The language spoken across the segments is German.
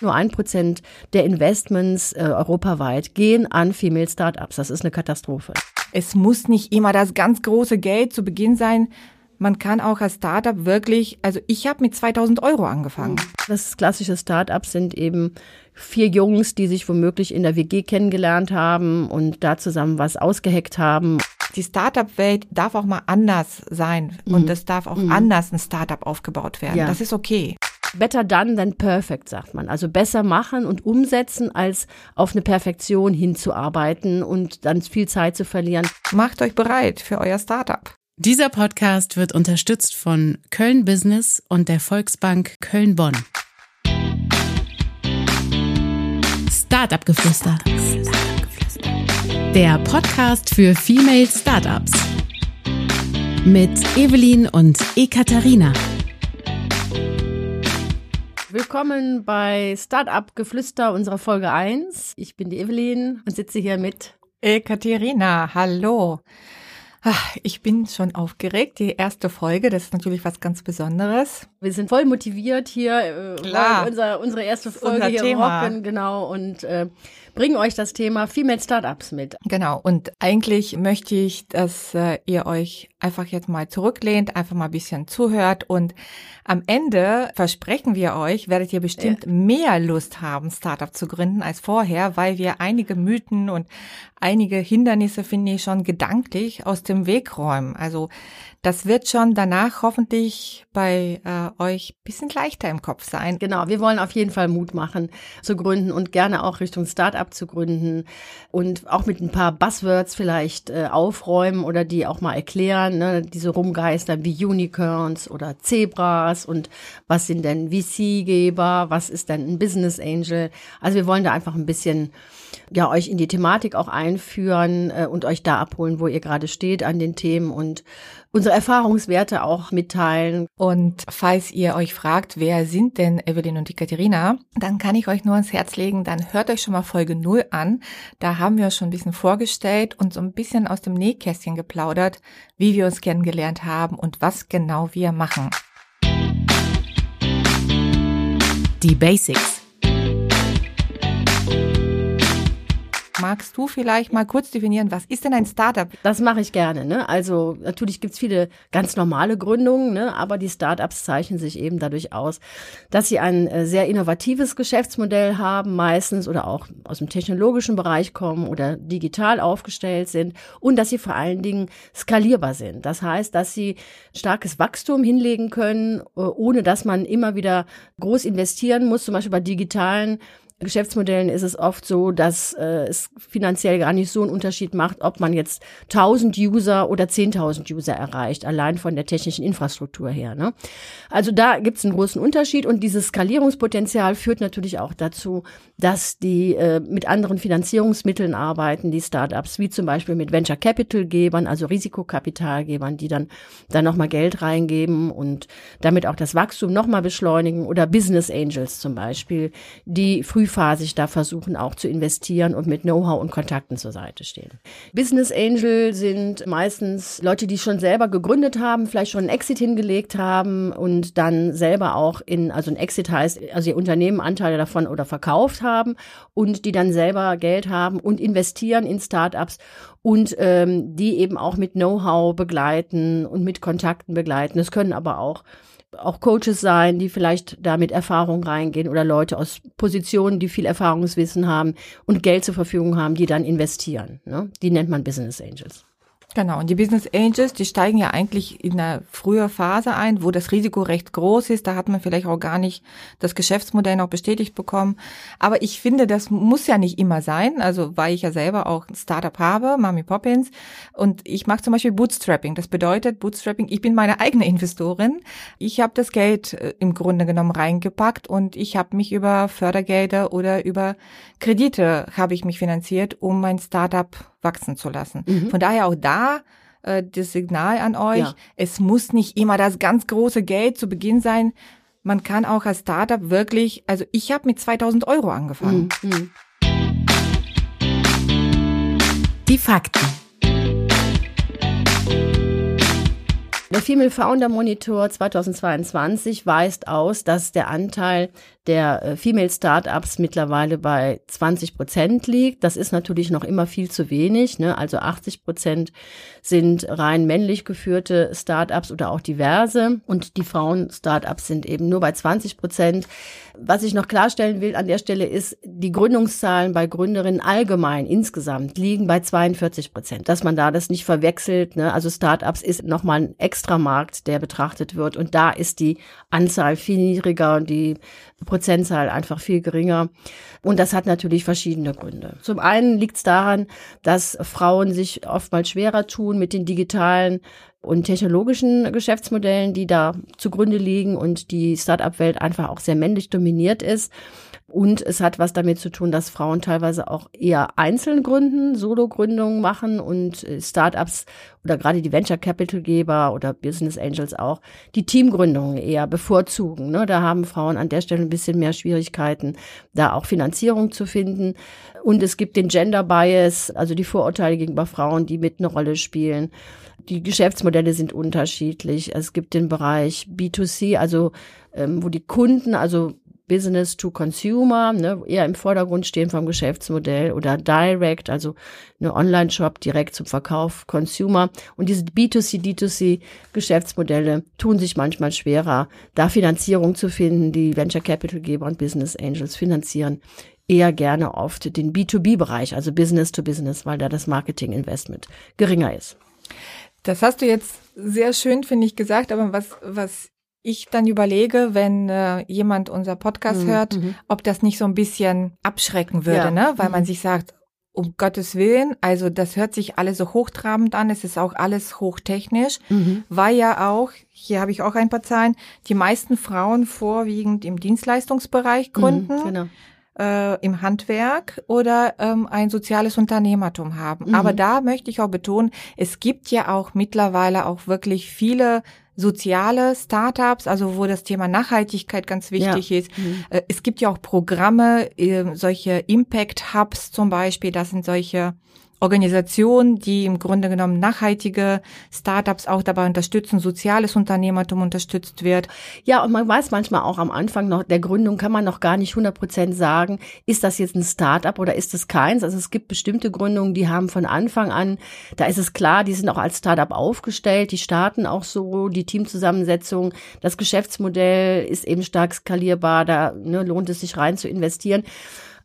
Nur ein Prozent der Investments äh, europaweit gehen an Female Startups. Das ist eine Katastrophe. Es muss nicht immer das ganz große Geld zu Beginn sein. Man kann auch als Startup wirklich, also ich habe mit 2000 Euro angefangen. Das klassische Startups sind eben vier Jungs, die sich womöglich in der WG kennengelernt haben und da zusammen was ausgeheckt haben. Die Startup-Welt darf auch mal anders sein und mhm. es darf auch mhm. anders ein Startup aufgebaut werden. Ja. Das ist okay. Better done than perfect, sagt man. Also besser machen und umsetzen, als auf eine Perfektion hinzuarbeiten und dann viel Zeit zu verlieren. Macht euch bereit für euer Startup. Dieser Podcast wird unterstützt von Köln Business und der Volksbank Köln-Bonn. Startup Geflüster. Der Podcast für Female Startups. Mit Evelyn und Ekaterina. Willkommen bei Startup Geflüster unserer Folge 1. Ich bin die Evelyn und sitze hier mit Ekaterina. Hallo. Ich bin schon aufgeregt. Die erste Folge, das ist natürlich was ganz Besonderes. Wir sind voll motiviert hier, äh, Klar. Unser, unsere erste Folge unser hier Thema. rocken, genau, und äh, bringen euch das Thema Female Startups mit. Genau, und eigentlich möchte ich, dass äh, ihr euch einfach jetzt mal zurücklehnt, einfach mal ein bisschen zuhört und am Ende versprechen wir euch, werdet ihr bestimmt ja. mehr Lust haben, Startup zu gründen als vorher, weil wir einige Mythen und einige Hindernisse, finde ich, schon gedanklich aus dem Weg räumen. Also das wird schon danach hoffentlich bei äh, euch bisschen leichter im Kopf sein. Genau, wir wollen auf jeden Fall Mut machen zu gründen und gerne auch Richtung Startup zu gründen und auch mit ein paar Buzzwords vielleicht äh, aufräumen oder die auch mal erklären, ne? diese Rumgeister wie Unicorns oder Zebras und was sind denn VC-Geber, was ist denn ein Business Angel. Also wir wollen da einfach ein bisschen ja euch in die Thematik auch einführen äh, und euch da abholen, wo ihr gerade steht an den Themen und unsere Erfahrungswerte auch mitteilen. Und falls ihr euch fragt, wer sind denn Evelyn und die Katharina, dann kann ich euch nur ans Herz legen, dann hört euch schon mal Folge 0 an. Da haben wir schon ein bisschen vorgestellt und so ein bisschen aus dem Nähkästchen geplaudert, wie wir uns kennengelernt haben und was genau wir machen. Die Basics. Magst du vielleicht mal kurz definieren, was ist denn ein Startup? Das mache ich gerne. Ne? Also natürlich gibt's viele ganz normale Gründungen, ne? aber die Startups zeichnen sich eben dadurch aus, dass sie ein äh, sehr innovatives Geschäftsmodell haben, meistens oder auch aus dem technologischen Bereich kommen oder digital aufgestellt sind und dass sie vor allen Dingen skalierbar sind. Das heißt, dass sie starkes Wachstum hinlegen können, äh, ohne dass man immer wieder groß investieren muss, zum Beispiel bei digitalen Geschäftsmodellen ist es oft so, dass äh, es finanziell gar nicht so einen Unterschied macht, ob man jetzt 1000 User oder 10.000 User erreicht, allein von der technischen Infrastruktur her. Ne? Also da gibt es einen großen Unterschied und dieses Skalierungspotenzial führt natürlich auch dazu, dass die äh, mit anderen Finanzierungsmitteln arbeiten, die Startups, wie zum Beispiel mit Venture Capital Gebern, also Risikokapitalgebern, die dann dann nochmal Geld reingeben und damit auch das Wachstum nochmal beschleunigen oder Business Angels zum Beispiel, die früh frühphasig da versuchen auch zu investieren und mit Know-how und Kontakten zur Seite stehen. Business Angel sind meistens Leute, die schon selber gegründet haben, vielleicht schon einen Exit hingelegt haben und dann selber auch in, also ein Exit heißt, also ihr Unternehmen Anteile davon oder verkauft haben und die dann selber Geld haben und investieren in Startups und ähm, die eben auch mit Know-how begleiten und mit Kontakten begleiten. Es können aber auch auch Coaches sein, die vielleicht da mit Erfahrung reingehen oder Leute aus Positionen, die viel Erfahrungswissen haben und Geld zur Verfügung haben, die dann investieren. Ne? Die nennt man Business Angels. Genau, und die Business Angels, die steigen ja eigentlich in einer früher Phase ein, wo das Risiko recht groß ist. Da hat man vielleicht auch gar nicht das Geschäftsmodell noch bestätigt bekommen. Aber ich finde, das muss ja nicht immer sein. Also, weil ich ja selber auch ein Startup habe, Mami Poppins. Und ich mache zum Beispiel Bootstrapping. Das bedeutet Bootstrapping, ich bin meine eigene Investorin. Ich habe das Geld äh, im Grunde genommen reingepackt und ich habe mich über Fördergelder oder über Kredite habe ich mich finanziert, um mein Startup wachsen zu lassen. Mhm. Von daher auch da äh, das Signal an euch, ja. es muss nicht immer das ganz große Geld zu Beginn sein. Man kann auch als Startup wirklich, also ich habe mit 2000 Euro angefangen. Mhm. mhm. Die Fakten. Der Female Founder Monitor 2022 weist aus, dass der Anteil der äh, Female Startups mittlerweile bei 20 Prozent liegt. Das ist natürlich noch immer viel zu wenig. Ne? Also 80 Prozent sind rein männlich geführte Startups oder auch diverse und die Frauen-Startups sind eben nur bei 20 Prozent. Was ich noch klarstellen will an der Stelle ist, die Gründungszahlen bei Gründerinnen allgemein insgesamt liegen bei 42 Prozent. Dass man da das nicht verwechselt. Ne? Also Startups ist nochmal ein Extramarkt, der betrachtet wird und da ist die Anzahl viel niedriger und die Prozentzahl einfach viel geringer. Und das hat natürlich verschiedene Gründe. Zum einen liegt es daran, dass Frauen sich oftmals schwerer tun mit den digitalen und technologischen Geschäftsmodellen, die da zugrunde liegen und die Start-up-Welt einfach auch sehr männlich dominiert ist. Und es hat was damit zu tun, dass Frauen teilweise auch eher einzeln gründen, Solo-Gründungen machen und äh, Startups oder gerade die Venture Capital Geber oder Business Angels auch die Teamgründungen eher bevorzugen. Ne? Da haben Frauen an der Stelle ein bisschen mehr Schwierigkeiten, da auch Finanzierung zu finden. Und es gibt den Gender Bias, also die Vorurteile gegenüber Frauen, die mit eine Rolle spielen. Die Geschäftsmodelle sind unterschiedlich. Es gibt den Bereich B2C, also ähm, wo die Kunden, also Business to Consumer, ne, eher im Vordergrund stehen vom Geschäftsmodell oder Direct, also eine Online-Shop direkt zum Verkauf Consumer. Und diese B2C, D2C Geschäftsmodelle tun sich manchmal schwerer, da Finanzierung zu finden. Die Venture Capital Geber und Business Angels finanzieren eher gerne oft den B2B-Bereich, also Business to Business, weil da das Marketing Investment geringer ist. Das hast du jetzt sehr schön, finde ich, gesagt, aber was, was ich dann überlege, wenn äh, jemand unser Podcast mhm. hört, mhm. ob das nicht so ein bisschen abschrecken würde, ja. ne? Weil mhm. man sich sagt, um Gottes Willen, also das hört sich alles so hochtrabend an, es ist auch alles hochtechnisch, mhm. weil ja auch, hier habe ich auch ein paar Zahlen, die meisten Frauen vorwiegend im Dienstleistungsbereich mhm, gründen. genau äh, im Handwerk oder ähm, ein soziales Unternehmertum haben. Mhm. Aber da möchte ich auch betonen, es gibt ja auch mittlerweile auch wirklich viele soziale Startups, also wo das Thema Nachhaltigkeit ganz wichtig ja. ist. Mhm. Äh, es gibt ja auch Programme, äh, solche Impact Hubs zum Beispiel, das sind solche Organisationen, die im Grunde genommen nachhaltige Startups auch dabei unterstützen, soziales Unternehmertum unterstützt wird. Ja, und man weiß manchmal auch am Anfang noch der Gründung kann man noch gar nicht 100 Prozent sagen, ist das jetzt ein Startup oder ist es keins? Also es gibt bestimmte Gründungen, die haben von Anfang an, da ist es klar, die sind auch als Startup aufgestellt, die starten auch so, die Teamzusammensetzung, das Geschäftsmodell ist eben stark skalierbar, da ne, lohnt es sich rein zu investieren.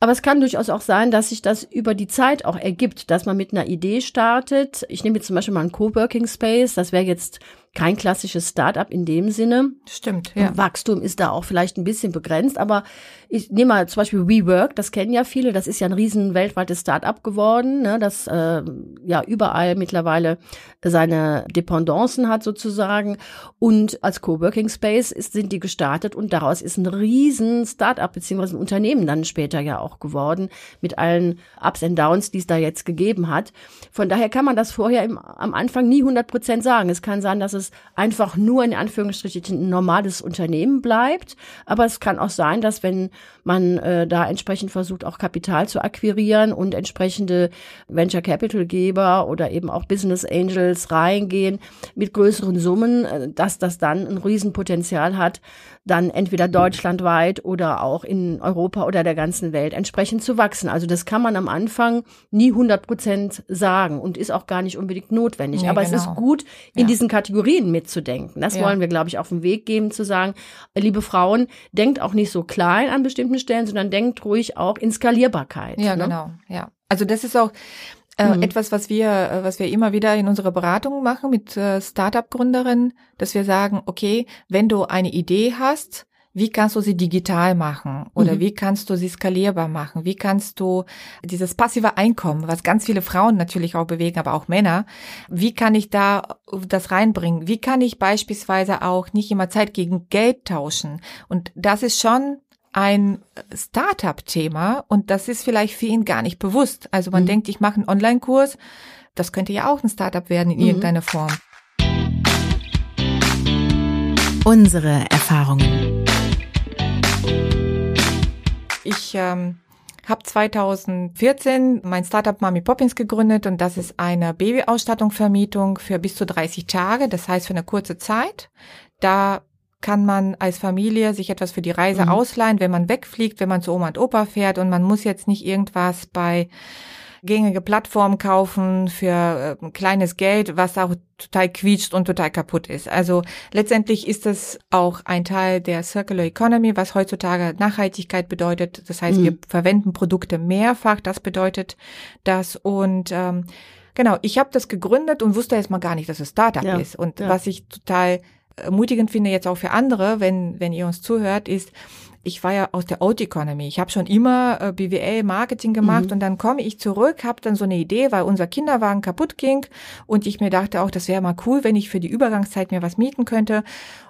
Aber es kann durchaus auch sein, dass sich das über die Zeit auch ergibt, dass man mit einer Idee startet. Ich nehme jetzt zum Beispiel mal einen Coworking Space. Das wäre jetzt kein klassisches Start-up in dem Sinne. Stimmt, ja. Wachstum ist da auch vielleicht ein bisschen begrenzt, aber ich nehme mal zum Beispiel WeWork, das kennen ja viele, das ist ja ein riesen weltweites Start-up geworden, ne, das äh, ja überall mittlerweile seine Dependancen hat sozusagen und als Coworking Space ist, sind die gestartet und daraus ist ein riesen Start-up beziehungsweise ein Unternehmen dann später ja auch geworden mit allen Ups and Downs, die es da jetzt gegeben hat. Von daher kann man das vorher im, am Anfang nie 100 Prozent sagen. Es kann sein, dass es einfach nur in Anführungsstrichen ein normales Unternehmen bleibt. Aber es kann auch sein, dass wenn man äh, da entsprechend versucht, auch Kapital zu akquirieren und entsprechende Venture Capital Geber oder eben auch Business Angels reingehen mit größeren Summen, äh, dass das dann ein Riesenpotenzial hat, dann entweder deutschlandweit oder auch in Europa oder der ganzen Welt entsprechend zu wachsen. Also das kann man am Anfang nie 100 Prozent sagen und ist auch gar nicht unbedingt notwendig. Nee, Aber genau. es ist genau. gut, in ja. diesen Kategorien mitzudenken. Das ja. wollen wir, glaube ich, auf den Weg geben, zu sagen, liebe Frauen, denkt auch nicht so klein an bestimmten Stellen, sondern denkt ruhig auch in Skalierbarkeit. Ja, ne? genau. Ja. Also das ist auch, äh, mhm. Etwas, was wir, äh, was wir immer wieder in unserer Beratung machen mit äh, Startup-Gründerinnen, dass wir sagen, okay, wenn du eine Idee hast, wie kannst du sie digital machen oder mhm. wie kannst du sie skalierbar machen? Wie kannst du dieses passive Einkommen, was ganz viele Frauen natürlich auch bewegen, aber auch Männer, wie kann ich da das reinbringen? Wie kann ich beispielsweise auch nicht immer Zeit gegen Geld tauschen? Und das ist schon ein Startup-Thema und das ist vielleicht für ihn gar nicht bewusst. Also man mhm. denkt, ich mache einen Online-Kurs, das könnte ja auch ein Startup werden in mhm. irgendeiner Form. Unsere Erfahrungen. Ich ähm, habe 2014 mein Startup Mami Poppins gegründet und das ist eine Babyausstattungsvermietung für bis zu 30 Tage, das heißt für eine kurze Zeit. Da kann man als Familie sich etwas für die Reise mhm. ausleihen, wenn man wegfliegt, wenn man zu Oma und Opa fährt und man muss jetzt nicht irgendwas bei gängige Plattformen kaufen für äh, kleines Geld, was auch total quietscht und total kaputt ist. Also letztendlich ist das auch ein Teil der Circular Economy, was heutzutage Nachhaltigkeit bedeutet. Das heißt, mhm. wir verwenden Produkte mehrfach. Das bedeutet das und ähm, genau. Ich habe das gegründet und wusste erstmal gar nicht, dass es Startup ja. ist. Und ja. was ich total ermutigend finde jetzt auch für andere, wenn wenn ihr uns zuhört, ist ich war ja aus der Old Economy. Ich habe schon immer äh, BWL Marketing gemacht mhm. und dann komme ich zurück, habe dann so eine Idee, weil unser Kinderwagen kaputt ging und ich mir dachte auch, das wäre mal cool, wenn ich für die Übergangszeit mir was mieten könnte.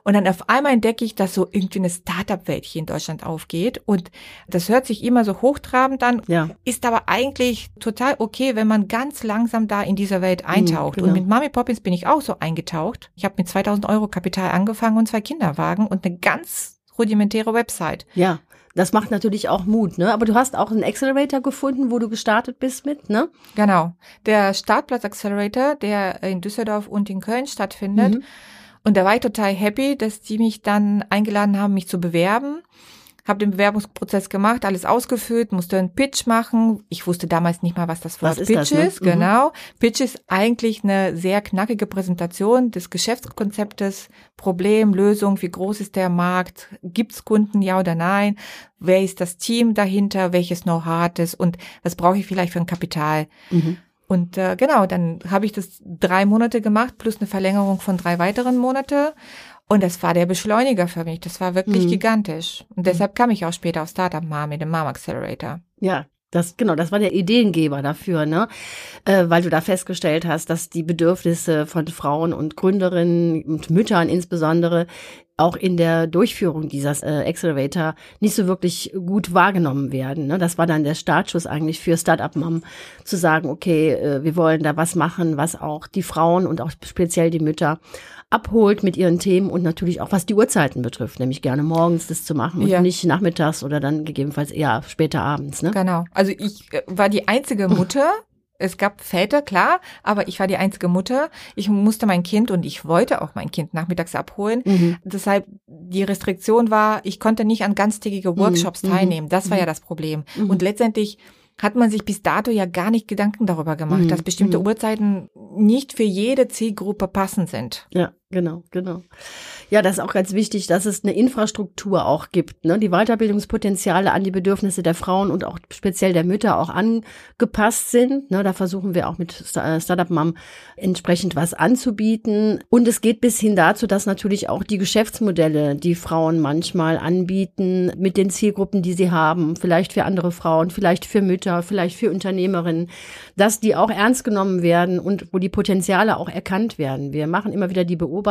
Und dann auf einmal entdecke ich, dass so irgendwie eine Startup-Welt hier in Deutschland aufgeht und das hört sich immer so hochtrabend an, ja. ist aber eigentlich total okay, wenn man ganz langsam da in dieser Welt mhm, eintaucht. Mhm, genau. Und mit Mami Poppins bin ich auch so eingetaucht. Ich habe mit 2000 Euro Kapital angefangen und zwei Kinderwagen und eine ganz rudimentäre Website. Ja. Das macht natürlich auch Mut, ne? Aber du hast auch einen Accelerator gefunden, wo du gestartet bist mit, ne? Genau. Der Startplatz Accelerator, der in Düsseldorf und in Köln stattfindet. Mhm. Und da war ich total happy, dass die mich dann eingeladen haben, mich zu bewerben habe den Bewerbungsprozess gemacht, alles ausgefüllt, musste einen Pitch machen. Ich wusste damals nicht mal, was das Wort was Pitch ist. Das, ne? ist. Mhm. Genau. Pitch ist eigentlich eine sehr knackige Präsentation des Geschäftskonzeptes, Problem, Lösung, wie groß ist der Markt, gibt's Kunden, ja oder nein, wer ist das Team dahinter, welches Know-how hat es und was brauche ich vielleicht für ein Kapital. Mhm. Und äh, genau, dann habe ich das drei Monate gemacht, plus eine Verlängerung von drei weiteren Monate. Und das war der Beschleuniger für mich. Das war wirklich mhm. gigantisch. Und deshalb kam ich auch später auf Startup Mom mit dem Mom Accelerator. Ja, das, genau, das war der Ideengeber dafür, ne? Äh, weil du da festgestellt hast, dass die Bedürfnisse von Frauen und Gründerinnen und Müttern insbesondere auch in der Durchführung dieser äh, Accelerator nicht so wirklich gut wahrgenommen werden. Ne? Das war dann der Startschuss eigentlich für Startup Mom zu sagen, okay, äh, wir wollen da was machen, was auch die Frauen und auch speziell die Mütter abholt mit ihren Themen und natürlich auch was die Uhrzeiten betrifft, nämlich gerne morgens das zu machen und ja. nicht nachmittags oder dann gegebenenfalls eher später abends. Ne? Genau. Also ich äh, war die einzige Mutter. Es gab Väter, klar, aber ich war die einzige Mutter. Ich musste mein Kind und ich wollte auch mein Kind nachmittags abholen. Mhm. Deshalb die Restriktion war, ich konnte nicht an ganztägige mhm. Workshops mhm. teilnehmen. Das war mhm. ja das Problem. Mhm. Und letztendlich hat man sich bis dato ja gar nicht Gedanken darüber gemacht, mhm. dass bestimmte. Uhrzeiten nicht für jede Zielgruppe passend sind. Ja, genau, genau. Ja, das ist auch ganz wichtig, dass es eine Infrastruktur auch gibt, ne? die Weiterbildungspotenziale an die Bedürfnisse der Frauen und auch speziell der Mütter auch angepasst sind. Ne? Da versuchen wir auch mit äh, Startup Mom entsprechend was anzubieten. Und es geht bis hin dazu, dass natürlich auch die Geschäftsmodelle, die Frauen manchmal anbieten, mit den Zielgruppen, die sie haben, vielleicht für andere Frauen, vielleicht für Mütter, vielleicht für Unternehmerinnen, dass die auch ernst genommen werden und wo die Potenziale auch erkannt werden. Wir machen immer wieder die Beobachtung,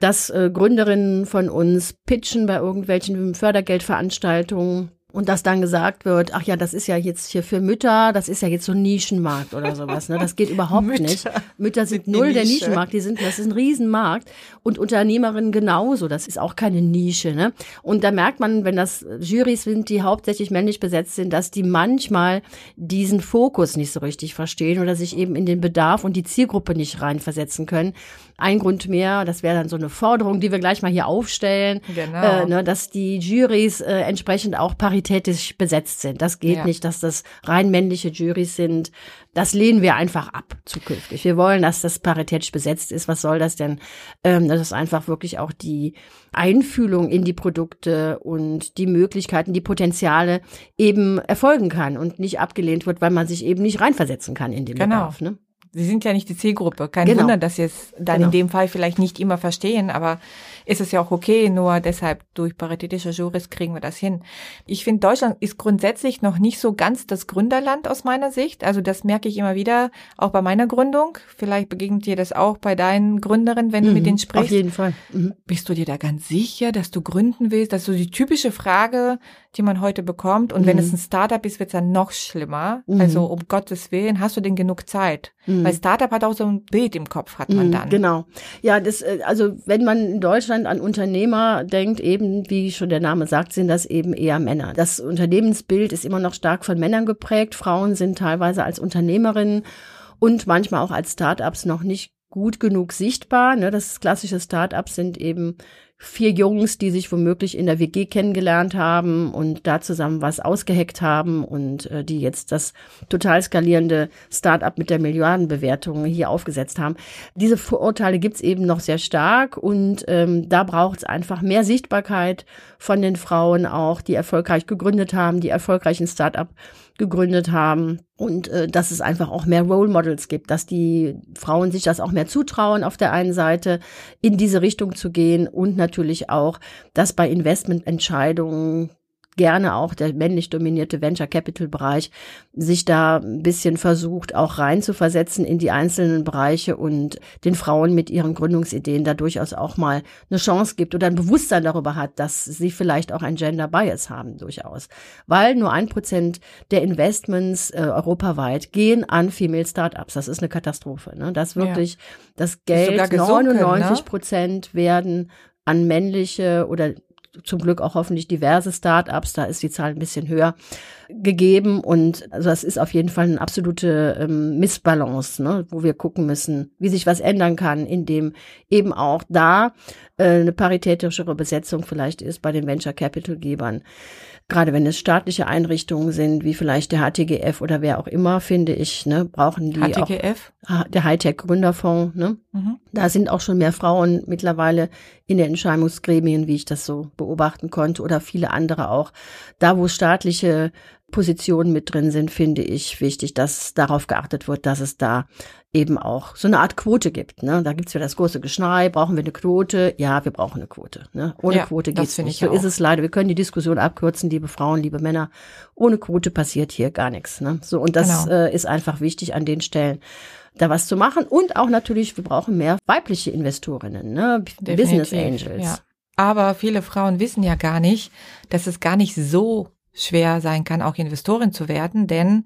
dass äh, Gründerinnen von uns pitchen bei irgendwelchen Fördergeldveranstaltungen und dass dann gesagt wird, ach ja, das ist ja jetzt hier für Mütter, das ist ja jetzt so ein Nischenmarkt oder sowas. Ne? Das geht überhaupt Mütter. nicht. Mütter sind null der Nischenmarkt, die sind, das ist ein Riesenmarkt. Und Unternehmerinnen genauso, das ist auch keine Nische. Ne? Und da merkt man, wenn das Jurys sind, die hauptsächlich männlich besetzt sind, dass die manchmal diesen Fokus nicht so richtig verstehen oder sich eben in den Bedarf und die Zielgruppe nicht reinversetzen können. Ein Grund mehr, das wäre dann so eine Forderung, die wir gleich mal hier aufstellen, genau. äh, ne, dass die Jurys äh, entsprechend auch paritätisch besetzt sind. Das geht ja. nicht, dass das rein männliche Jurys sind. Das lehnen wir einfach ab zukünftig. Wir wollen, dass das paritätisch besetzt ist. Was soll das denn? Ähm, das ist einfach wirklich auch die Einfühlung in die Produkte und die Möglichkeiten, die Potenziale eben erfolgen kann und nicht abgelehnt wird, weil man sich eben nicht reinversetzen kann in den genau. Bedarf. Ne? Sie sind ja nicht die Zielgruppe. Kein genau. Wunder, dass Sie es dann genau. in dem Fall vielleicht nicht immer verstehen, aber ist es ja auch okay, nur deshalb durch paritätische Juris kriegen wir das hin. Ich finde, Deutschland ist grundsätzlich noch nicht so ganz das Gründerland aus meiner Sicht. Also das merke ich immer wieder, auch bei meiner Gründung. Vielleicht begegnet dir das auch bei deinen Gründerinnen, wenn mhm, du mit mhm, denen sprichst. Auf jeden Fall. Mhm. Bist du dir da ganz sicher, dass du gründen willst? Das ist so die typische Frage, die man heute bekommt. Und mhm. wenn es ein Startup ist, wird es dann noch schlimmer. Mhm. Also um Gottes Willen, hast du denn genug Zeit? Mhm. Weil Startup hat auch so ein Bild im Kopf, hat man dann. Genau. Ja, das, äh, also wenn man in Deutschland Deutschland an Unternehmer denkt, eben, wie schon der Name sagt, sind das eben eher Männer. Das Unternehmensbild ist immer noch stark von Männern geprägt. Frauen sind teilweise als Unternehmerinnen und manchmal auch als Startups noch nicht gut genug sichtbar. Ne? Das klassische Startups sind eben vier Jungs, die sich womöglich in der WG kennengelernt haben und da zusammen was ausgeheckt haben und äh, die jetzt das total skalierende Start-up mit der Milliardenbewertung hier aufgesetzt haben. Diese Vorurteile gibt's eben noch sehr stark und ähm, da braucht es einfach mehr Sichtbarkeit von den Frauen auch, die erfolgreich gegründet haben, die erfolgreichen Start-up gegründet haben. Und äh, dass es einfach auch mehr Role Models gibt, dass die Frauen sich das auch mehr zutrauen, auf der einen Seite in diese Richtung zu gehen und natürlich auch, dass bei Investmententscheidungen gerne auch der männlich dominierte Venture Capital Bereich sich da ein bisschen versucht, auch rein zu versetzen in die einzelnen Bereiche und den Frauen mit ihren Gründungsideen da durchaus auch mal eine Chance gibt oder ein Bewusstsein darüber hat, dass sie vielleicht auch ein Gender Bias haben, durchaus. Weil nur ein Prozent der Investments äh, europaweit gehen an Female Startups. Das ist eine Katastrophe. Ne? Das wirklich, ja. das Geld, 99 Prozent ne? werden an männliche oder zum Glück auch hoffentlich diverse Startups, da ist die Zahl ein bisschen höher gegeben und also das ist auf jeden Fall eine absolute ähm, Missbalance, ne, wo wir gucken müssen, wie sich was ändern kann, indem eben auch da äh, eine paritätischere Besetzung vielleicht ist bei den Venture Capital Gebern gerade wenn es staatliche Einrichtungen sind, wie vielleicht der HTGF oder wer auch immer, finde ich, ne, brauchen die HTGF? auch der Hightech Gründerfonds, ne? Mhm. Da sind auch schon mehr Frauen mittlerweile in den Entscheidungsgremien, wie ich das so beobachten konnte oder viele andere auch. Da, wo staatliche Positionen mit drin sind, finde ich wichtig, dass darauf geachtet wird, dass es da eben auch so eine Art Quote gibt. Ne? Da gibt's ja das große Geschnei, brauchen wir eine Quote? Ja, wir brauchen eine Quote. Ne? Ohne ja, Quote geht's nicht. So auch. ist es leider. Wir können die Diskussion abkürzen, liebe Frauen, liebe Männer. Ohne Quote passiert hier gar nichts. Ne? So und das genau. äh, ist einfach wichtig an den Stellen da was zu machen und auch natürlich, wir brauchen mehr weibliche Investorinnen, ne? Business Angels. Ja. Aber viele Frauen wissen ja gar nicht, dass es gar nicht so schwer sein kann, auch Investorin zu werden, denn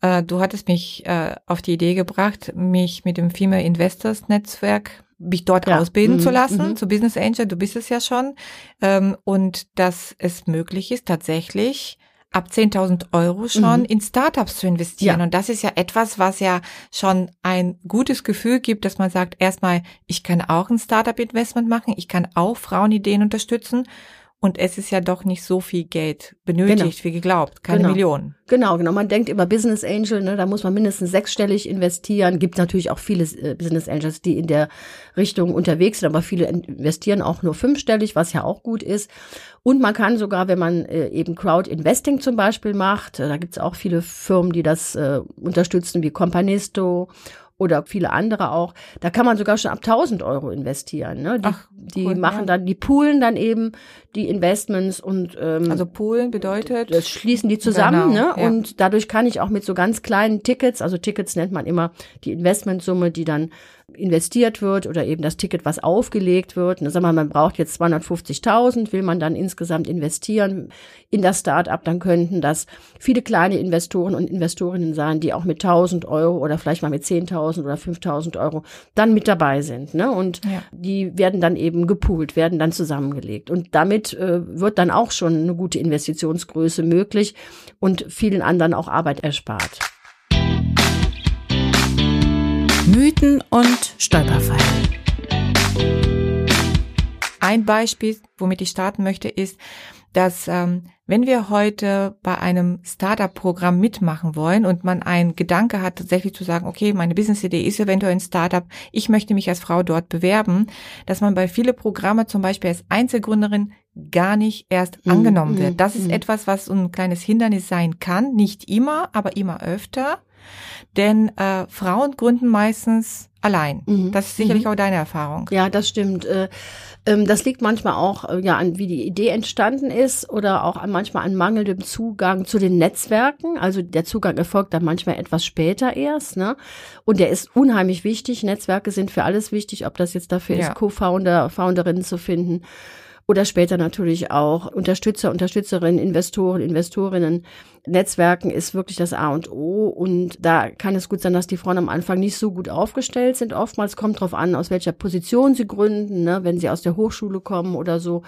äh, du hattest mich äh, auf die Idee gebracht, mich mit dem Female Investors Netzwerk mich dort ja. ausbilden mhm. zu lassen, mhm. zu Business Angel, du bist es ja schon, ähm, und dass es möglich ist, tatsächlich ab 10.000 Euro schon mhm. in Startups zu investieren. Ja. Und das ist ja etwas, was ja schon ein gutes Gefühl gibt, dass man sagt, erstmal, ich kann auch ein Startup-Investment machen, ich kann auch Frauenideen unterstützen und es ist ja doch nicht so viel Geld benötigt, genau. wie geglaubt. Keine genau. Millionen. Genau, genau. Man denkt über Business Angel, ne, da muss man mindestens sechsstellig investieren. Gibt natürlich auch viele äh, Business Angels, die in der Richtung unterwegs sind, aber viele investieren auch nur fünfstellig, was ja auch gut ist. Und man kann sogar, wenn man äh, eben Crowd Investing zum Beispiel macht, äh, da gibt's auch viele Firmen, die das äh, unterstützen, wie Companisto oder viele andere auch. Da kann man sogar schon ab 1000 Euro investieren. Ne? Die, Ach, die cool, machen ja. dann, die poolen dann eben die Investments und ähm, also poolen bedeutet das schließen die zusammen. Genau, ne? Ja. Und dadurch kann ich auch mit so ganz kleinen Tickets, also Tickets nennt man immer die Investmentsumme, die dann investiert wird oder eben das Ticket, was aufgelegt wird. Und sag mal, man braucht jetzt 250.000, will man dann insgesamt investieren in das Start-up, dann könnten das viele kleine Investoren und Investorinnen sein, die auch mit 1.000 Euro oder vielleicht mal mit 10.000 oder 5.000 Euro dann mit dabei sind. Ne? Und ja. die werden dann eben gepoolt, werden dann zusammengelegt. Und damit äh, wird dann auch schon eine gute Investitionsgröße möglich und vielen anderen auch Arbeit erspart. Mythen und Stolperfallen. Ein Beispiel, womit ich starten möchte, ist, dass ähm, wenn wir heute bei einem Startup-Programm mitmachen wollen und man einen Gedanke hat, tatsächlich zu sagen, okay, meine Business-Idee ist eventuell ein Startup, ich möchte mich als Frau dort bewerben, dass man bei viele Programme zum Beispiel als Einzelgründerin gar nicht erst mhm. angenommen wird. Das ist mhm. etwas, was ein kleines Hindernis sein kann, nicht immer, aber immer öfter. Denn äh, Frauen gründen meistens allein. Mhm. Das ist sicherlich mhm. auch deine Erfahrung. Ja, das stimmt. Äh, ähm, das liegt manchmal auch äh, ja an, wie die Idee entstanden ist oder auch an, manchmal an mangelndem Zugang zu den Netzwerken. Also der Zugang erfolgt dann manchmal etwas später erst. Ne? Und der ist unheimlich wichtig. Netzwerke sind für alles wichtig, ob das jetzt dafür ja. ist, Co-Founder, Founderinnen zu finden oder später natürlich auch Unterstützer, Unterstützerinnen, Investoren, Investorinnen Netzwerken ist wirklich das A und O und da kann es gut sein, dass die Frauen am Anfang nicht so gut aufgestellt sind. Oftmals kommt drauf an, aus welcher Position sie gründen, ne? wenn sie aus der Hochschule kommen oder so.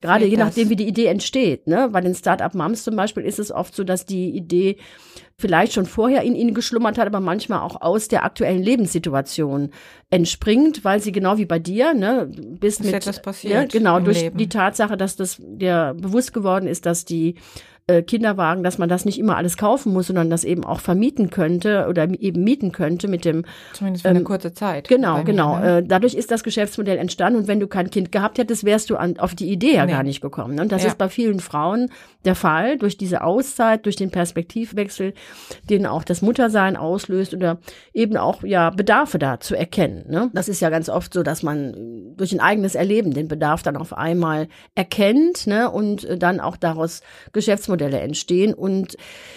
Gerade je nachdem, wie die Idee entsteht. Ne? Bei den Start-up-Moms zum Beispiel ist es oft so, dass die Idee vielleicht schon vorher in ihnen geschlummert hat, aber manchmal auch aus der aktuellen Lebenssituation entspringt, weil sie genau wie bei dir, ne, bist Ist mit, etwas passiert ja, genau, durch Leben. die Tatsache, dass das dir bewusst geworden ist, dass die äh, Kinderwagen, dass man das nicht immer alles kaufen muss, sondern das eben auch vermieten könnte oder eben mieten könnte mit dem Zumindest für eine kurze Zeit. Genau, bei mir, genau. ne? Äh, dadurch ist das Geschäftsmodell entstanden und wenn du kein Kind gehabt hättest, wärst du an, auf die Idee ja Nee. gar nicht gekommen. ne? Und das Ja. ist bei vielen Frauen der Fall, durch diese Auszeit, durch den Perspektivwechsel, den auch das Muttersein auslöst oder eben auch ja Bedarfe da zu erkennen. Ne? Das ist ja ganz oft so, dass man äh, durch ein eigenes Erleben den Bedarf dann auf einmal erkennt ne? und dann auch daraus Geschäftsmodelle entstehen. Und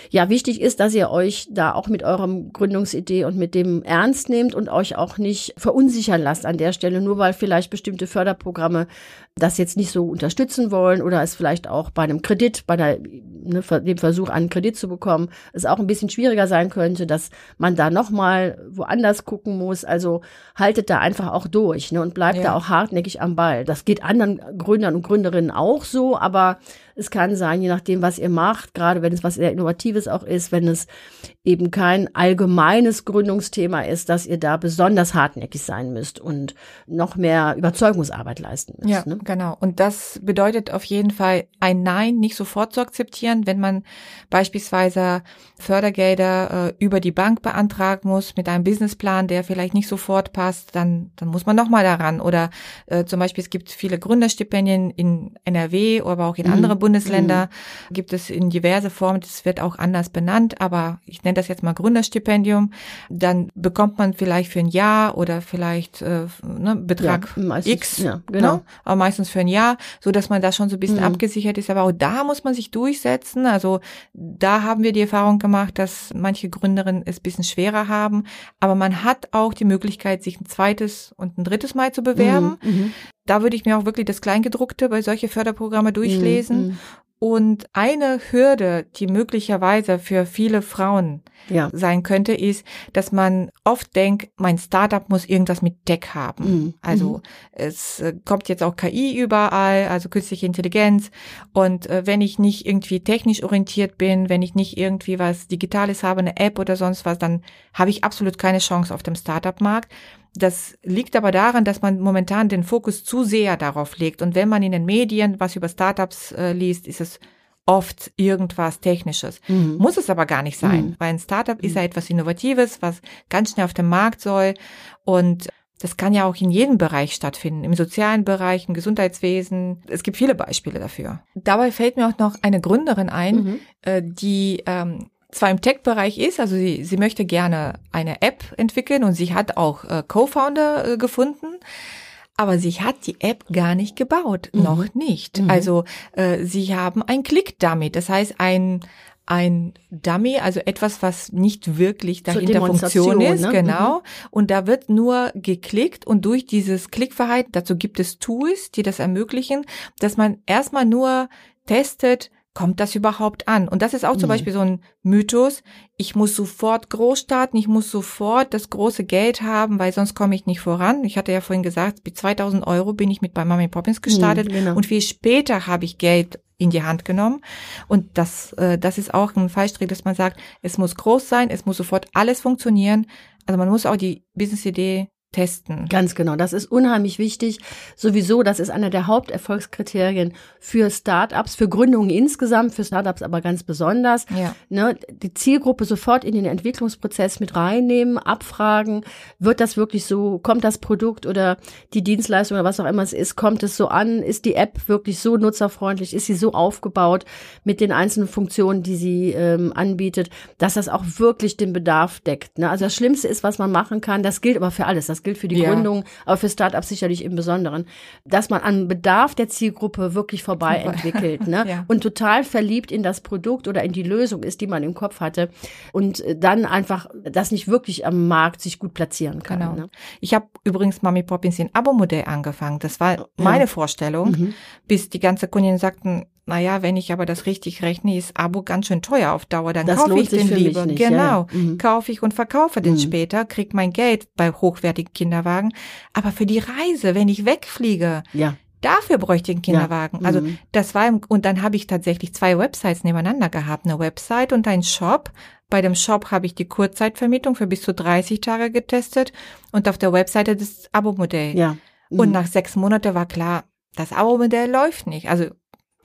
ja, wichtig ist, dass ihr euch da auch mit eurem Gründungsidee und mit dem ernst nehmt und euch auch nicht verunsichern lasst an der Stelle, nur weil vielleicht bestimmte Förderprogramme das jetzt nicht so unterstützen wollen oder es vielleicht auch bei einem Kredit, bei der, ne, dem Versuch, einen Kredit zu bekommen, es auch ein bisschen schwieriger sein könnte, dass man da nochmal woanders gucken muss. Also haltet da einfach auch durch ne, und bleibt Ja. da auch hartnäckig am Ball. Das geht anderen Gründern und Gründerinnen auch so, aber es kann sein, je nachdem, was ihr macht, gerade wenn es was sehr Innovatives auch ist, wenn es eben kein allgemeines Gründungsthema ist, dass ihr da besonders hartnäckig sein müsst und noch mehr Überzeugungsarbeit leisten müsst. Ja, Ne? genau. Und das bedeutet auf jeden Fall ein Nein nicht sofort zu akzeptieren, wenn man beispielsweise Fördergelder äh, über die Bank beantragen muss mit einem Businessplan, der vielleicht nicht sofort passt, dann, dann muss man nochmal daran. Oder äh, zum Beispiel, es gibt viele Gründerstipendien in NRW, aber auch in Mhm. andere Bundesländer gibt es in diverse Formen, das wird auch anders benannt, aber ich nenne das jetzt mal Gründerstipendium. Dann bekommt man vielleicht für ein Jahr oder vielleicht äh, ne, Betrag Ja, meistens, X, ja, genau. ne? aber meistens für ein Jahr, so dass man da schon so ein bisschen Mhm. abgesichert ist. Aber auch da muss man sich durchsetzen. Also da haben wir die Erfahrung gemacht, dass manche Gründerinnen es ein bisschen schwerer haben. Aber man hat auch die Möglichkeit, sich ein zweites und ein drittes Mal zu bewerben. Mhm, mhm. Da würde ich mir auch wirklich das Kleingedruckte bei solche Förderprogramme durchlesen. Mhm, Und eine Hürde, die möglicherweise für viele Frauen Ja. sein könnte, ist, dass man oft denkt, mein Startup muss irgendwas mit Tech haben. Mhm. Also es äh, kommt jetzt auch KI überall, also künstliche Intelligenz. Und äh, wenn ich nicht irgendwie technisch orientiert bin, wenn ich nicht irgendwie was Digitales habe, eine App oder sonst was, dann habe ich absolut keine Chance auf dem Startup-Markt. Das liegt aber daran, dass man momentan den Fokus zu sehr darauf legt. Und wenn man in den Medien was über Startups äh, liest, ist es oft irgendwas Technisches. Mhm. Muss es aber gar nicht sein, Mhm. weil ein Startup ist ja etwas Innovatives, was ganz schnell auf dem Markt soll. Und das kann ja auch in jedem Bereich stattfinden, im sozialen Bereich, im Gesundheitswesen. Es gibt viele Beispiele dafür. Dabei fällt mir auch noch eine Gründerin ein, Mhm. äh, die ähm, zwar im Tech-Bereich ist, also sie, sie möchte gerne eine App entwickeln und sie hat auch äh, Co-Founder äh, gefunden, aber sie hat die App gar nicht gebaut, Mhm. noch nicht. Mhm. Also äh, sie haben ein Click-Dummy, das heißt ein ein Dummy, also etwas, was nicht wirklich dahinter Funktion ist, ne? genau. Und da wird nur geklickt und durch dieses Klickverhalten, dazu gibt es Tools, die das ermöglichen, dass man erstmal nur testet, kommt das überhaupt an? Und das ist auch zum Mhm. Beispiel so ein Mythos. Ich muss sofort groß starten, ich muss sofort das große Geld haben, weil sonst komme ich nicht voran. Ich hatte ja vorhin gesagt, mit 2000 Euro bin ich mit bei Mami Poppins gestartet Mhm, genau. und viel später habe ich Geld in die Hand genommen. Und das, äh, das ist auch ein Fallstrick, dass man sagt, es muss groß sein, es muss sofort alles funktionieren. Also man muss auch die Business-Idee testen. Ganz genau, das ist unheimlich wichtig. Sowieso, das ist einer der Haupterfolgskriterien für Startups, für Gründungen insgesamt, für Startups aber ganz besonders. Ja. Ne, die Zielgruppe sofort in den Entwicklungsprozess mit reinnehmen, abfragen, wird das wirklich so, kommt das Produkt oder die Dienstleistung oder was auch immer es ist, kommt es so an, ist die App wirklich so nutzerfreundlich, ist sie so aufgebaut mit den einzelnen Funktionen, die sie ähm, anbietet, dass das auch wirklich den Bedarf deckt. Ne? Also das Schlimmste ist, was man machen kann, das gilt aber für alles, das gilt für die Ja. Gründung, aber für Startups sicherlich im Besonderen, dass man an Bedarf der Zielgruppe wirklich vorbei Vorbei. entwickelt ne? Ja. und total verliebt in das Produkt oder in die Lösung ist, die man im Kopf hatte und äh, dann einfach das nicht wirklich am Markt sich gut platzieren kann. Genau. Ne? Ich habe übrigens Mami Poppins in Abo-Modell angefangen. Das war meine Vorstellung, Mhm. bis die ganze Kundinnen sagten, naja, wenn ich aber das richtig rechne, ist Abo ganz schön teuer auf Dauer. Dann Das kaufe ich den lieber. nicht, genau. ja, ja. Mhm. Kaufe ich und verkaufe den Mhm. später, krieg mein Geld bei hochwertigen Kinderwagen. Aber für die Reise, wenn ich wegfliege, Ja. dafür bräuchte ich einen Kinderwagen. Ja. Also Mhm. das war, im- und dann habe ich tatsächlich zwei Websites nebeneinander gehabt. Eine Website und einen Shop. Bei dem Shop habe ich die Kurzzeitvermietung für bis zu 30 Tage getestet und auf der Webseite das Abo-Modell. Ja. Und Mhm. nach sechs Monaten war klar, das Abo-Modell läuft nicht. Also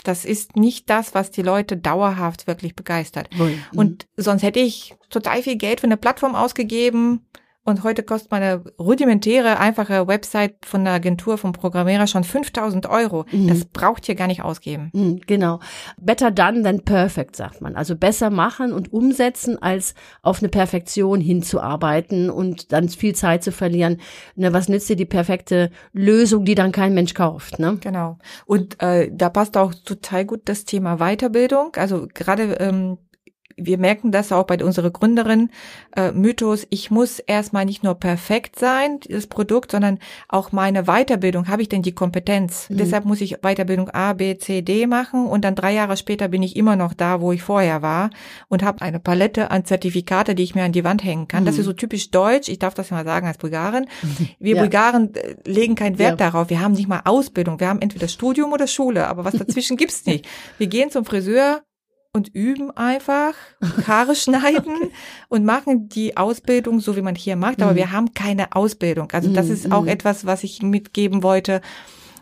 das ist nicht das, was die Leute dauerhaft wirklich begeistert. Mhm. Und sonst hätte ich total viel Geld für eine Plattform ausgegeben. Und heute kostet meine rudimentäre, einfache Website von der Agentur vom Programmierer schon 5000 Euro. Mhm. Das braucht ihr gar nicht ausgeben. Mhm, Genau. Better done than perfect, sagt man. Also besser machen und umsetzen, als auf eine Perfektion hinzuarbeiten und dann viel Zeit zu verlieren. Ne, was nützt dir die perfekte Lösung, die dann kein Mensch kauft? Ne? Genau. Und äh, da passt auch total gut das Thema Weiterbildung. Also gerade ähm, wir merken das auch bei unserer Gründerin äh, Mythos. Ich muss erstmal nicht nur perfekt sein, das Produkt, sondern auch meine Weiterbildung. Habe ich denn die Kompetenz? Mhm. Deshalb muss ich Weiterbildung A, B, C, D machen und dann drei Jahre später bin ich immer noch da, wo ich vorher war und habe eine Palette an Zertifikate, die ich mir an die Wand hängen kann. Das Mhm. ist so typisch deutsch. Ich darf das mal sagen als Bulgarin. Wir Ja. Bulgaren äh, legen keinen Wert Ja. darauf. Wir haben nicht mal Ausbildung. Wir haben entweder Studium oder Schule, aber was dazwischen gibt's nicht. Wir gehen zum Friseur und üben einfach, Haare schneiden und machen die Ausbildung so, wie man hier macht, aber Mhm. wir haben keine Ausbildung. Also das ist auch mhm. etwas, was ich mitgeben wollte.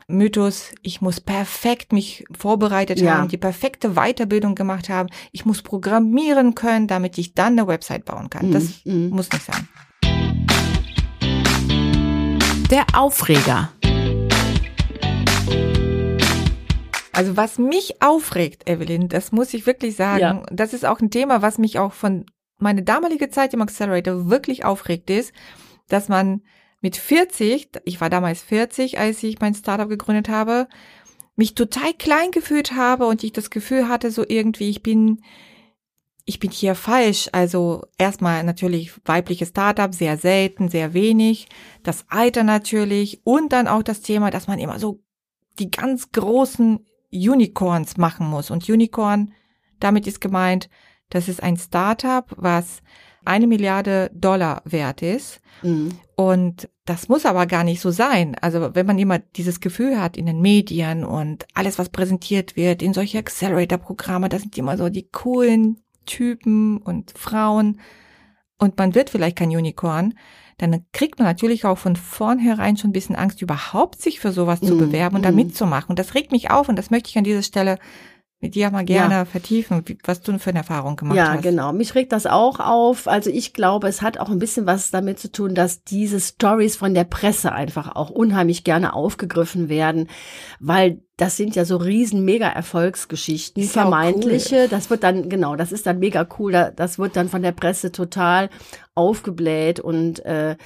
Mythos, ich muss perfekt mich vorbereitet Ja. haben, die perfekte Weiterbildung gemacht haben. Ich muss programmieren können, damit ich dann eine Website bauen kann. Das Mhm, mhm. muss nicht sein. Der Aufreger. Also was mich aufregt, Evelyn, das muss ich wirklich sagen, Ja. das ist auch ein Thema, was mich auch von meiner damalige Zeit im Accelerator wirklich aufregt, ist, dass man mit 40, ich war damals 40, als ich mein Startup gegründet habe, mich total klein gefühlt habe und ich das Gefühl hatte, so irgendwie, ich bin, ich bin hier falsch. Also erstmal natürlich weibliche Startup, sehr selten, sehr wenig. Das Alter natürlich und dann auch das Thema, dass man immer so die ganz großen Unicorns machen muss. Und Unicorn, damit ist gemeint, das ist ein Startup, was eine Milliarde Dollar wert ist. Mhm. Und das muss aber gar nicht so sein. Also wenn man immer dieses Gefühl hat in den Medien und alles, was präsentiert wird, in solche Accelerator-Programme, das sind immer so die coolen Typen und Frauen und man wird vielleicht kein Unicorn, dann kriegt man natürlich auch von vornherein schon ein bisschen Angst, überhaupt sich für sowas zu Mm, bewerben und da mm. mitzumachen. Und das regt mich auf und das möchte ich an dieser Stelle mit dir mal gerne Ja. vertiefen, was du für eine Erfahrung gemacht Ja, hast. genau. Mich regt das auch auf. Also ich glaube, es hat auch ein bisschen was damit zu tun, dass diese Stories von der Presse einfach auch unheimlich gerne aufgegriffen werden, weil das sind ja so riesen mega Erfolgsgeschichten, Ist ja vermeintliche. Das wird dann genau, das ist dann mega cool. Da- Das wird dann von der Presse total aufgebläht und äh,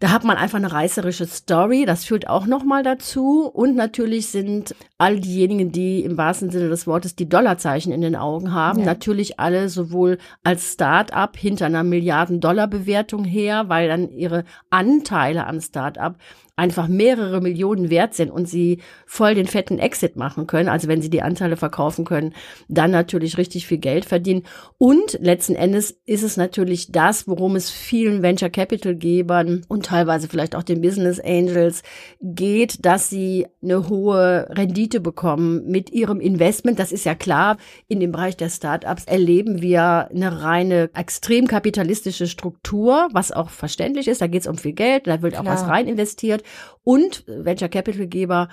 da hat man einfach eine reißerische Story, das führt auch nochmal dazu. Und natürlich sind all diejenigen, die im wahrsten Sinne des Wortes die Dollarzeichen in den Augen haben, Ja. natürlich alle sowohl als Start-up hinter einer Milliarden-Dollar-Bewertung her, weil dann ihre Anteile am Start-up einfach mehrere Millionen wert sind und sie voll den fetten Exit machen können, also wenn sie die Anteile verkaufen können, dann natürlich richtig viel Geld verdienen. Und letzten Endes ist es natürlich das, worum es vielen Venture Capital Gebern und teilweise vielleicht auch den Business Angels geht, dass sie eine hohe Rendite bekommen mit ihrem Investment. Das ist ja klar. In dem Bereich der Startups erleben wir eine reine extrem kapitalistische Struktur, was auch verständlich ist. Da geht es um viel Geld, da wird auch Klar. was rein investiert. Und Venture Capital Geber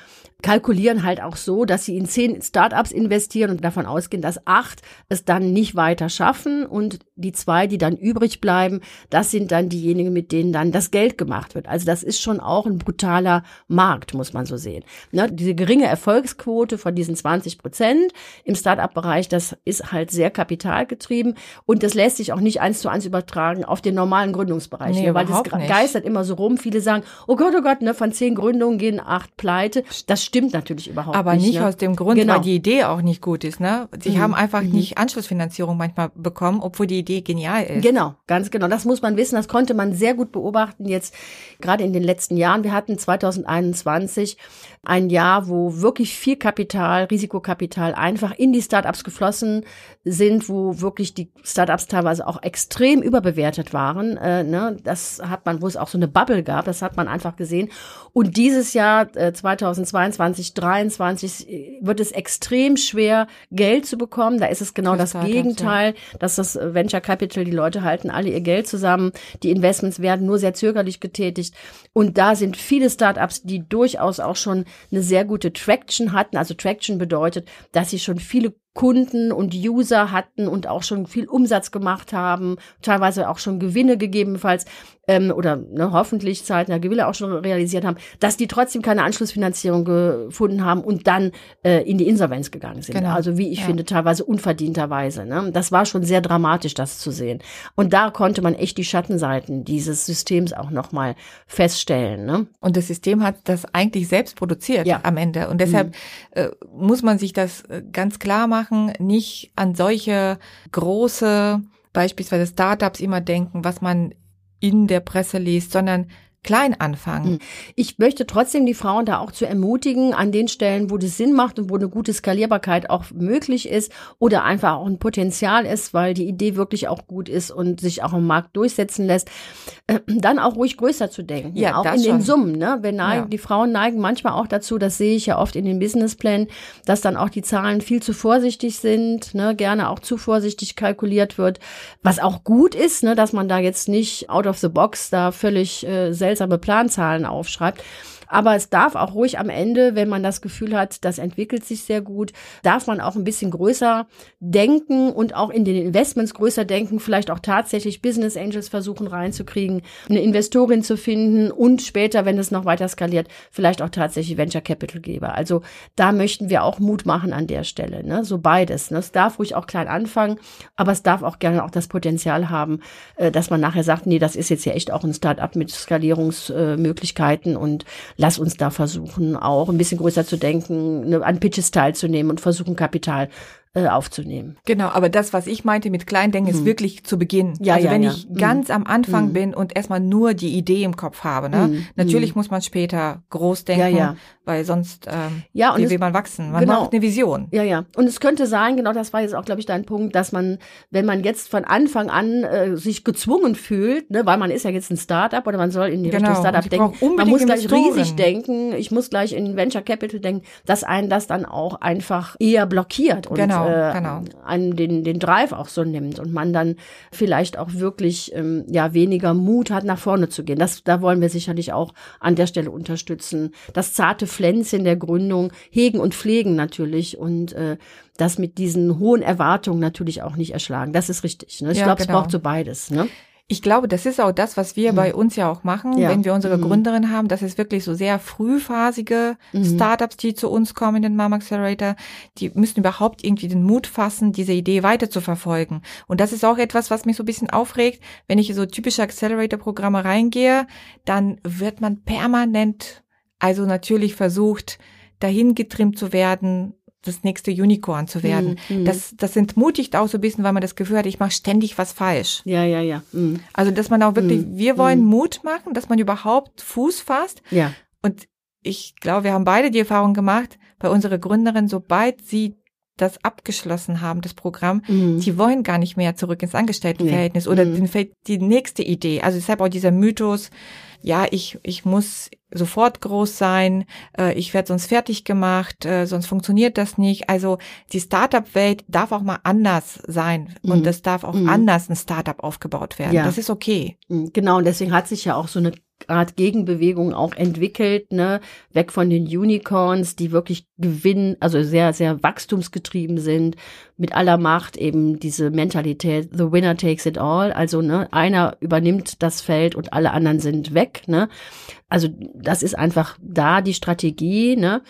kalkulieren halt auch so, dass sie in zehn Startups investieren und davon ausgehen, dass acht es dann nicht weiter schaffen und die zwei, die dann übrig bleiben, das sind dann diejenigen, mit denen dann das Geld gemacht wird. Also das ist schon auch ein brutaler Markt, muss man so sehen. Ne, diese geringe Erfolgsquote von diesen 20 Prozent im Startup-Bereich, das ist halt sehr kapitalgetrieben und das lässt sich auch nicht eins zu eins übertragen auf den normalen Gründungsbereich, Nee, ne, weil das nicht. geistert immer so rum. Viele sagen, oh Gott, oh Gott, ne, von zehn Gründungen gehen acht pleite. Das stimmt natürlich überhaupt Aber nicht. nicht ne? aus dem Grund, Genau. weil die Idee auch nicht gut ist. Ne? Sie Mhm. haben einfach Mhm. nicht Anschlussfinanzierung manchmal bekommen, obwohl die Idee genial ist. Genau, ganz genau. Das muss man wissen. Das konnte man sehr gut beobachten jetzt gerade in den letzten Jahren. Wir hatten 2021 ein Jahr, wo wirklich viel Kapital, Risikokapital einfach in die Startups geflossen sind, wo wirklich die Startups teilweise auch extrem überbewertet waren. Äh, ne? Das hat man, wo es auch so eine Bubble gab, das hat man einfach gesehen. Und dieses Jahr äh, 2022, 2023 äh, wird es extrem schwer, Geld zu bekommen. Da ist es genau das Startups, Gegenteil, dass das äh, Venture Capital, die Leute halten alle ihr Geld zusammen, die Investments werden nur sehr zögerlich getätigt. Und da sind viele Startups, die durchaus auch schon eine sehr gute Traction hatten. Also Traction bedeutet, dass sie schon viele Kunden und User hatten und auch schon viel Umsatz gemacht haben, teilweise auch schon Gewinne gegebenenfalls ähm, oder ne, hoffentlich zeitnah Gewinne auch schon realisiert haben, dass die trotzdem keine Anschlussfinanzierung gefunden haben und dann äh, in die Insolvenz gegangen sind. Genau. Also wie ich Ja. finde, teilweise unverdienterweise. Ne? Das war schon sehr dramatisch, das zu sehen. Und da konnte man echt die Schattenseiten dieses Systems auch nochmal feststellen. Ne? Und das System hat das eigentlich selbst produziert Ja. am Ende. Und deshalb äh, muss man sich das äh, ganz klar machen, nicht an solche große, beispielsweise Startups immer denken, was man in der Presse liest, sondern klein anfangen. Mhm. Ich möchte trotzdem die Frauen da auch zu ermutigen, an den Stellen, wo das Sinn macht und wo eine gute Skalierbarkeit auch möglich ist oder einfach auch ein Potenzial ist, weil die Idee wirklich auch gut ist und sich auch im Markt durchsetzen lässt, äh, dann auch ruhig größer zu denken. Ja, auch in den schon. Summen. Ne? Wir neigen, Ja. Die Frauen neigen manchmal auch dazu, das sehe ich ja oft in den Businessplänen, dass dann auch die Zahlen viel zu vorsichtig sind, ne? gerne auch zu vorsichtig kalkuliert wird, was auch gut ist, ne? dass man da jetzt nicht out of the box da völlig äh, seltsame Planzahlen aufschreibt. Aber es darf auch ruhig am Ende, wenn man das Gefühl hat, das entwickelt sich sehr gut, darf man auch ein bisschen größer denken und auch in den Investments größer denken, vielleicht auch tatsächlich Business Angels versuchen reinzukriegen, eine Investorin zu finden und später, wenn es noch weiter skaliert, vielleicht auch tatsächlich Venture Capital Geber. Also da möchten wir auch Mut machen an der Stelle, ne? so beides. Ne? Es darf ruhig auch klein anfangen, aber es darf auch gerne auch das Potenzial haben, äh, dass man nachher sagt, nee, das ist jetzt ja echt auch ein Start-up mit Skalierungsmöglichkeiten und lass uns da versuchen, auch ein bisschen größer zu denken, ne, an Pitches teilzunehmen und versuchen, Kapital äh, aufzunehmen. Genau, aber das, was ich meinte mit Kleindenken, ist wirklich zu Beginn. Mhm. Ja, also ja, wenn ja. ich Mhm. ganz am Anfang Mhm. bin und erstmal nur die Idee im Kopf habe. Ne? Mhm. Natürlich muss man später groß denken, Ja, weil sonst ähm, Ja, und wie will man wachsen? Man genau. braucht eine Vision. Ja, ja. Und es könnte sein, genau das war jetzt auch, glaube ich, dein Punkt, dass man, wenn man jetzt von Anfang an äh, sich gezwungen fühlt, ne, weil man ist ja jetzt ein Startup oder man soll in die Genau. Richtung Startup denken, man muss gleich riesig denken, ich muss gleich in Venture Capital denken, dass einen das dann auch einfach eher blockiert und Genau, äh, genau. einen den, den Drive auch so nimmt und man dann vielleicht auch wirklich ähm, ja weniger Mut hat, nach vorne zu gehen. Das, da wollen wir sicherlich auch an der Stelle unterstützen. Das zarte Pflänzchen der Gründung hegen und pflegen natürlich und äh, das mit diesen hohen Erwartungen natürlich auch nicht erschlagen. Das ist richtig. Ne? Ich Ja, glaube, es genau. braucht so beides. Ne? Ich glaube, das ist auch das, was wir bei uns ja auch machen, Mhm. Ja. wenn wir unsere Mhm. Gründerin haben. Das ist wirklich so sehr frühphasige Mhm. Startups, die zu uns kommen in den Mom Accelerator. Die müssen überhaupt irgendwie den Mut fassen, diese Idee weiter zu verfolgen. Und das ist auch etwas, was mich so ein bisschen aufregt. Wenn ich in so typische Accelerator-Programme reingehe, dann wird man permanent, also natürlich versucht, dahin getrimmt zu werden, das nächste Unicorn zu werden. Mhm. Das, das entmutigt auch so ein bisschen, weil man das Gefühl hat, ich mache ständig was falsch. Ja, ja, ja. Mhm. Also, dass man auch wirklich, Mm, wir wollen mm. Mut machen, dass man überhaupt Fuß fasst. Ja. Und ich glaube, wir haben beide die Erfahrung gemacht, bei unserer Gründerin, sobald sie das abgeschlossen haben, das Programm, Mhm. die wollen gar nicht mehr zurück ins Angestelltenverhältnis oder Mhm. den fällt die nächste Idee. Also deshalb auch dieser Mythos, ja, ich, ich muss sofort groß sein, äh, ich werde sonst fertig gemacht, äh, sonst funktioniert das nicht. Also die Startup-Welt darf auch mal anders sein Mhm. und es darf auch Mhm. anders ein Startup aufgebaut werden. Ja. Das ist okay. Mhm, Genau, und deswegen hat sich ja auch so eine Art Gegenbewegung auch entwickelt, ne, weg von den Unicorns, die wirklich gewinnen, also sehr, sehr wachstumsgetrieben sind, mit aller Macht eben diese Mentalität, the winner takes it all. Also ne, einer übernimmt das Feld und alle anderen sind weg. Ne? Also das ist einfach da die Strategie, ne?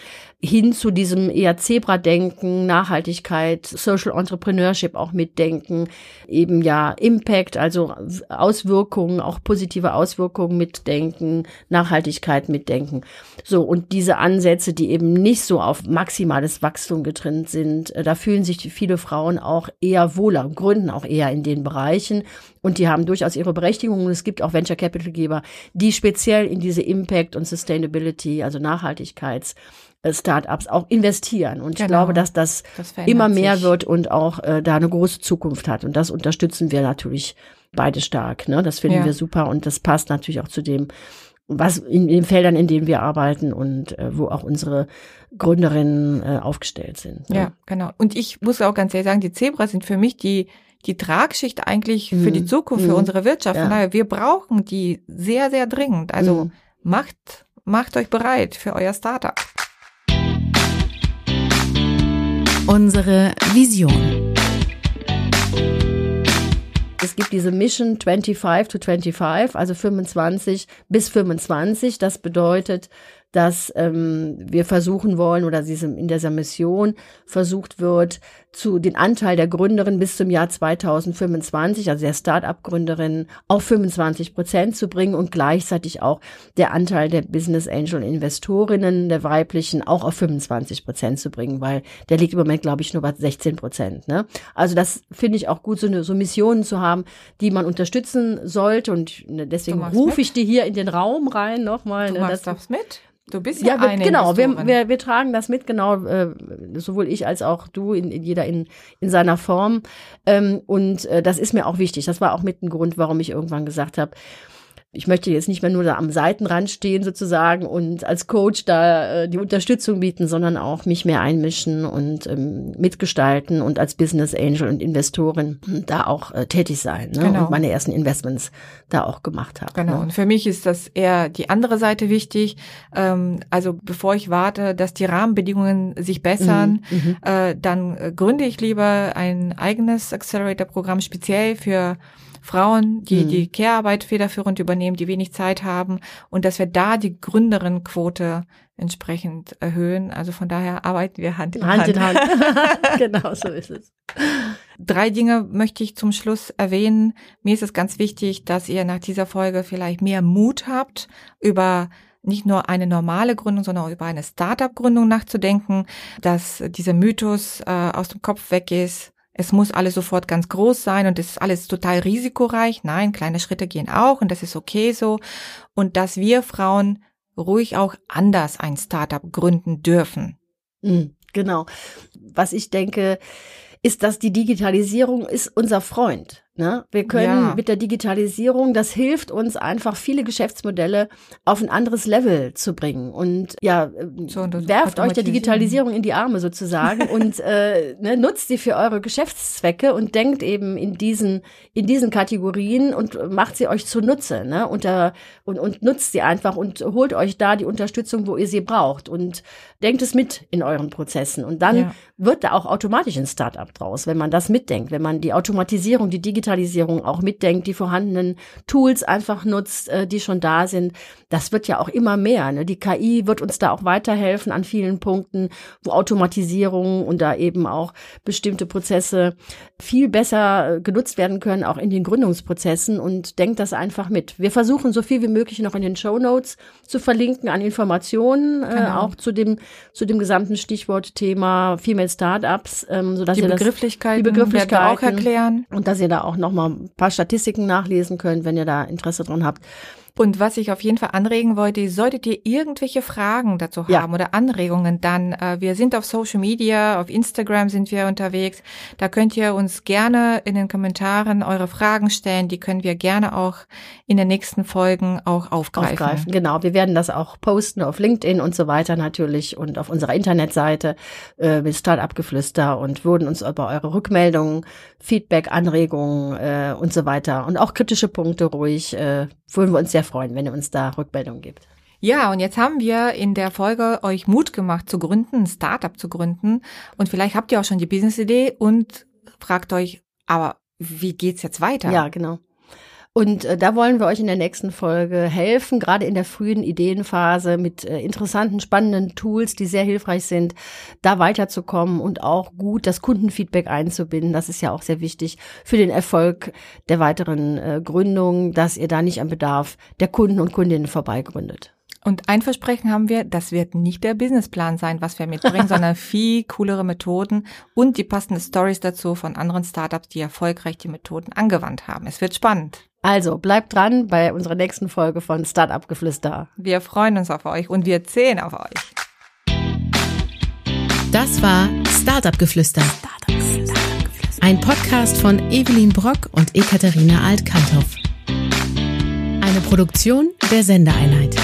hin zu diesem eher Zebra-Denken, Nachhaltigkeit, Social Entrepreneurship auch mitdenken, eben ja Impact, also Auswirkungen, auch positive Auswirkungen mitdenken, Nachhaltigkeit mitdenken. So, und diese Ansätze, die eben nicht so auf maximales Wachstum getrennt sind, äh, da fühlen sich viele Frauen auch eher wohler, gründen auch eher in den Bereichen und die haben durchaus ihre Berechtigung. Und es gibt auch Venture Capital Geber, die speziell in diese Impact und Sustainability, also Nachhaltigkeits äh, Startups auch investieren. Und genau. ich glaube, dass das, das immer mehr sich. wird und auch äh, da eine große Zukunft hat. Und das unterstützen wir natürlich beide stark. Ne? Das finden ja. wir super und das passt natürlich auch zu dem, was in den Feldern, in denen wir arbeiten und äh, wo auch unsere Gründerinnen äh, aufgestellt sind. Ne? Ja, genau. Und ich muss auch ganz ehrlich sagen, die Zebras sind für mich die die Tragschicht eigentlich mhm. für die mhm. Zukunft, mhm. für unsere Wirtschaft. Ja. Daher, wir brauchen die sehr, sehr dringend. Also mhm. macht, macht euch bereit für euer Startup. Unsere Vision. Es gibt diese Mission 25 to 25, also 25 bis 25. Das bedeutet, dass ähm, wir versuchen wollen oder in dieser Mission versucht wird, zu den Anteil der Gründerin bis zum Jahr 2025, also der Start-up-Gründerin, auf 25 Prozent zu bringen und gleichzeitig auch der Anteil der Business Angel Investorinnen, der weiblichen, auch auf 25 Prozent zu bringen, weil der liegt im Moment, glaube ich, nur bei 16 Prozent. Ne? Also das finde ich auch gut, so, eine, so Missionen zu haben, die man unterstützen sollte und ne, deswegen rufe ich die hier in den Raum rein nochmal. Du ne, machst das mit? Du bist ja, ja wir, eine genau. Wir, wir, wir tragen das mit, genau, äh, sowohl ich als auch du, in, in jeder in, in seiner Form. Ähm, und äh, das ist mir auch wichtig. Das war auch mit ein Grund, warum ich irgendwann gesagt habe, ich möchte jetzt nicht mehr nur da am Seitenrand stehen sozusagen und als Coach da äh, die Unterstützung bieten, sondern auch mich mehr einmischen und ähm, mitgestalten und als Business Angel und Investorin da auch äh, tätig sein ne? genau. und meine ersten Investments da auch gemacht habe. Genau. Ne? Und für mich ist das eher die andere Seite wichtig. Ähm, also bevor ich warte, dass die Rahmenbedingungen sich bessern, mhm. mhm. äh, dann äh, gründe ich lieber ein eigenes Accelerator-Programm speziell für Frauen, die mhm. die Care-Arbeit federführend übernehmen, die wenig Zeit haben und dass wir da die Gründerinnenquote entsprechend erhöhen. Also von daher arbeiten wir Hand in Hand. Hand in Hand. genau so ist es. Drei Dinge möchte ich zum Schluss erwähnen. Mir ist es ganz wichtig, dass ihr nach dieser Folge vielleicht mehr Mut habt, über nicht nur eine normale Gründung, sondern auch über eine Startup-Gründung nachzudenken, dass dieser Mythos äh, aus dem Kopf weg ist, es muss alles sofort ganz groß sein und es ist alles total risikoreich. Nein, kleine Schritte gehen auch und das ist okay so. Und dass wir Frauen ruhig auch anders ein Startup gründen dürfen. Mhm, genau. Was ich denke, ist, dass die Digitalisierung ist unser Freund. Ne? Wir können ja. mit der Digitalisierung, das hilft uns einfach, viele Geschäftsmodelle auf ein anderes Level zu bringen. Und ja, so, und werft euch der Digitalisierung in die Arme sozusagen und äh, ne, nutzt sie für eure Geschäftszwecke und denkt eben in diesen, in diesen Kategorien und macht sie euch zunutze. Ne? Unter, und, und nutzt sie einfach und holt euch da die Unterstützung, wo ihr sie braucht. Und denkt es mit in euren Prozessen. Und dann ja. wird da auch automatisch ein Startup draus, wenn man das mitdenkt, wenn man die Automatisierung, die Digitalisierung Digitalisierung auch mitdenkt, die vorhandenen Tools einfach nutzt, äh, die schon da sind. Das wird ja auch immer mehr. Ne? Die KI wird uns da auch weiterhelfen an vielen Punkten, wo Automatisierung und da eben auch bestimmte Prozesse viel besser äh, genutzt werden können, auch in den Gründungsprozessen und denkt das einfach mit. Wir versuchen so viel wie möglich noch in den Show Notes zu verlinken an Informationen, äh, genau. äh, auch zu dem, zu dem gesamten Stichwortthema Female Startups, ähm, sodass die ihr Begrifflichkeiten, das, die Begrifflichkeiten auch erklären und dass ihr da auch auch noch mal ein paar Statistiken nachlesen könnt, wenn ihr da Interesse dran habt. Und was ich auf jeden Fall anregen wollte, solltet ihr irgendwelche Fragen dazu haben ja. oder Anregungen, dann äh, wir sind auf Social Media, auf Instagram sind wir unterwegs. Da könnt ihr uns gerne in den Kommentaren eure Fragen stellen. Die können wir gerne auch in den nächsten Folgen auch aufgreifen. aufgreifen. Genau, wir werden das auch posten auf LinkedIn und so weiter natürlich und auf unserer Internetseite äh, mit Startup-Geflüster und würden uns über eure Rückmeldungen, Feedback, Anregungen äh, und so weiter und auch kritische Punkte ruhig äh, würden wir uns sehr freuen, wenn ihr uns da Rückmeldungen gibt. Ja, und jetzt haben wir in der Folge euch Mut gemacht zu gründen, ein Startup zu gründen. Und vielleicht habt ihr auch schon die Business-Idee und fragt euch, aber wie geht's jetzt weiter? Ja, genau. Und äh, da wollen wir euch in der nächsten Folge helfen, gerade in der frühen Ideenphase mit äh, interessanten, spannenden Tools, die sehr hilfreich sind, da weiterzukommen und auch gut das Kundenfeedback einzubinden. Das ist ja auch sehr wichtig für den Erfolg der weiteren äh, Gründung, dass ihr da nicht am Bedarf der Kunden und Kundinnen vorbeigründet. Und ein Versprechen haben wir, das wird nicht der Businessplan sein, was wir mitbringen, sondern viel coolere Methoden und die passenden Stories dazu von anderen Startups, die erfolgreich die Methoden angewandt haben. Es wird spannend. Also bleibt dran bei unserer nächsten Folge von Startup Geflüster. Wir freuen uns auf euch und wir zählen auf euch. Das war Startup Geflüster. Ein Podcast von Evelyn Brock und Ekaterina Alt-Kanthoff. Eine Produktion der Sendeeinheit.